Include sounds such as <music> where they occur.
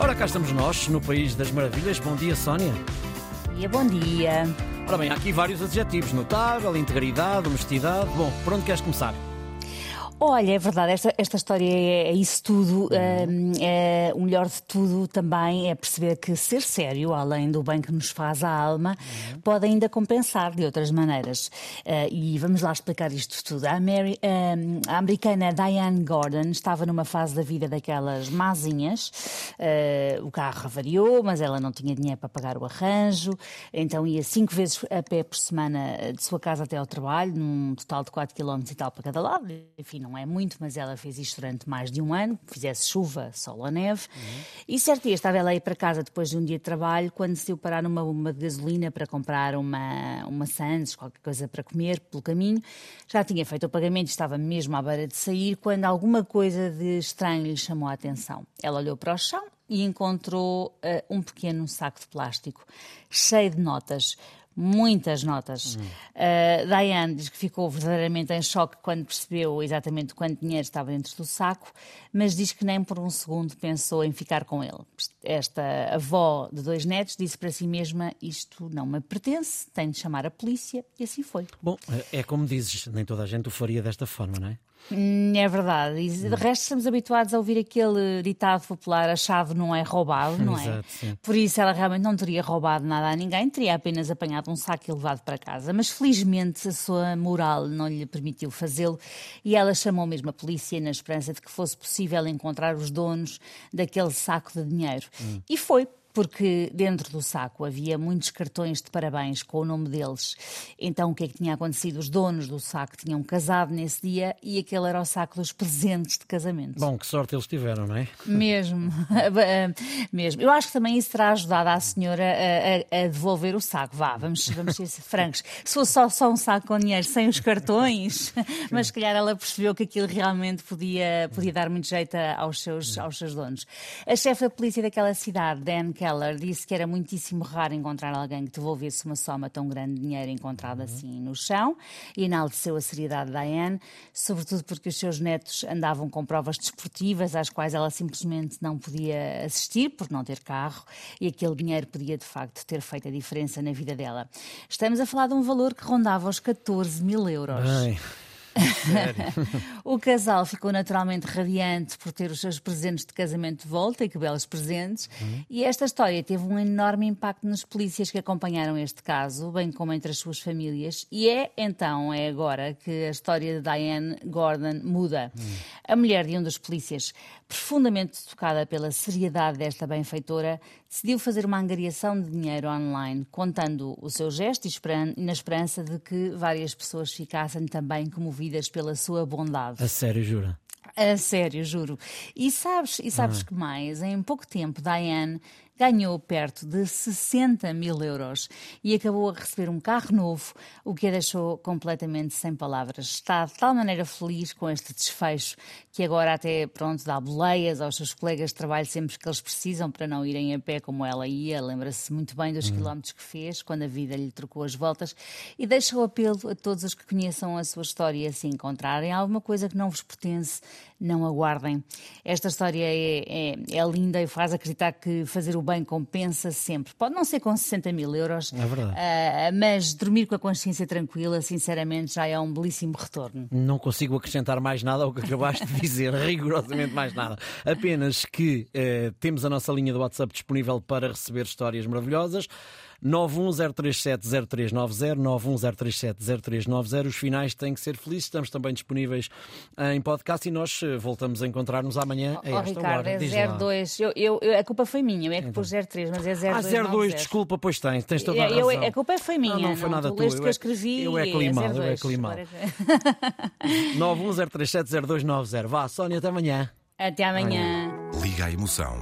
Ora, cá estamos nós, no País das Maravilhas. Bom dia, Sónia. dia, bom dia. Ora bem, há aqui vários adjetivos: notável, integridade, honestidade. Bom, por onde queres começar? Olha, é verdade, esta, esta história é, é isso tudo. Uhum. É, o melhor de tudo também é perceber que ser sério, além do bem que nos faz à alma, uhum. pode ainda compensar de outras maneiras. Uh, e vamos lá explicar isto tudo. A, Mary, uh, a americana Diane Gordon estava numa fase da vida daquelas mazinhas. Uh, o carro avariou, mas ela não tinha dinheiro para pagar o arranjo, então ia cinco vezes a pé por semana de sua casa até ao trabalho, num total de 4 km e tal para cada lado. Enfim, não é muito, mas ela fez isto durante mais de um ano, fizesse chuva, sol ou neve. Uhum. E certo dia estava ela a ir para casa depois de um dia de trabalho, quando decidiu parar numa gasolina para comprar uma, uma Sands, qualquer coisa para comer pelo caminho. Já tinha feito o pagamento, estava mesmo à beira de sair, quando alguma coisa de estranho lhe chamou a atenção. Ela olhou para o chão e encontrou uh, um pequeno saco de plástico cheio de notas muitas notas. Hum. Uh, Diane diz que ficou verdadeiramente em choque quando percebeu exatamente quanto dinheiro estava dentro do saco, mas diz que nem por um segundo pensou em ficar com ele. Esta avó de dois netos disse para si mesma: Isto não me pertence, tenho de chamar a polícia, e assim foi. Bom, é como dizes, nem toda a gente o faria desta forma, não é? Hum, é verdade. E de resto estamos habituados a ouvir aquele ditado popular: a chave não é roubado, não é? Exato. Por isso ela realmente não teria roubado nada a ninguém, teria apenas apanhado um saco e levado para casa. Mas felizmente a sua moral não lhe permitiu fazê-lo e ela chamou mesmo a polícia na esperança de que fosse possível encontrar os donos daquele saco de dinheiro. Hum. E foi porque dentro do saco havia muitos cartões de parabéns com o nome deles. Então o que é que tinha acontecido? Os donos do saco tinham casado nesse dia e aquele era o saco dos presentes de casamento. Bom, que sorte eles tiveram, não é? Mesmo, <laughs> mesmo. Eu acho que também isso terá ajudado a senhora a, a, a devolver o saco. Vá, vamos, vamos ser francos. Se fosse só, só um saco com dinheiro sem os cartões, <laughs> mas se calhar ela percebeu que aquilo realmente podia, podia dar muito jeito aos seus, aos seus donos. A chefe da polícia daquela cidade, Dan Keller disse que era muitíssimo raro encontrar alguém que devolvesse uma soma tão grande de dinheiro encontrada uhum. assim no chão e enalteceu a seriedade da Diane, sobretudo porque os seus netos andavam com provas desportivas às quais ela simplesmente não podia assistir por não ter carro e aquele dinheiro podia de facto ter feito a diferença na vida dela. Estamos a falar de um valor que rondava os 14 mil euros. <laughs> o casal ficou naturalmente radiante por ter os seus presentes de casamento de volta, e que belos presentes. Uhum. E esta história teve um enorme impacto nas polícias que acompanharam este caso, bem como entre as suas famílias. E é então, é agora, que a história de Diane Gordon muda. Uhum. A mulher de um dos polícias, profundamente tocada pela seriedade desta benfeitora, decidiu fazer uma angariação de dinheiro online, contando o seu gesto e na esperança de que várias pessoas ficassem também comovidas pela sua bondade. A sério, jura? A sério, juro. E sabes, e sabes ah. que mais? Em pouco tempo, Diane ganhou perto de 60 mil euros e acabou a receber um carro novo, o que a deixou completamente sem palavras. Está de tal maneira feliz com este desfecho que agora até pronto dá boleias aos seus colegas de trabalho sempre que eles precisam para não irem a pé como ela ia. Lembra-se muito bem dos hum. quilómetros que fez quando a vida lhe trocou as voltas e deixa o apelo a todos os que conheçam a sua história se encontrarem alguma coisa que não vos pertence, não aguardem. Esta história é, é, é linda e faz acreditar que fazer o bem compensa sempre. Pode não ser com 60 mil euros, é verdade. Uh, mas dormir com a consciência tranquila, sinceramente, já é um belíssimo retorno. Não consigo acrescentar mais nada ao que acabaste de dizer, <laughs> rigorosamente mais nada. Apenas que uh, temos a nossa linha do WhatsApp disponível para receber histórias maravilhosas. 910370390, 910370390. Os finais têm que ser felizes. Estamos também disponíveis em podcast e nós eh, voltamos a encontrar-nos amanhã a esta Ricardo, hora. é 02. Eu, eu, eu, a culpa foi minha, eu é que então. pus 03, mas é 02. Ah, 02, desculpa, pois tens, tens toda a razão. Eu, a culpa foi minha. Não, não foi nada tu, tu. que eu escrevi. Eu é climado, eu é climado. 910370290. <laughs> <laughs> Vá, Sónia, até amanhã. Até amanhã. Liga a emoção.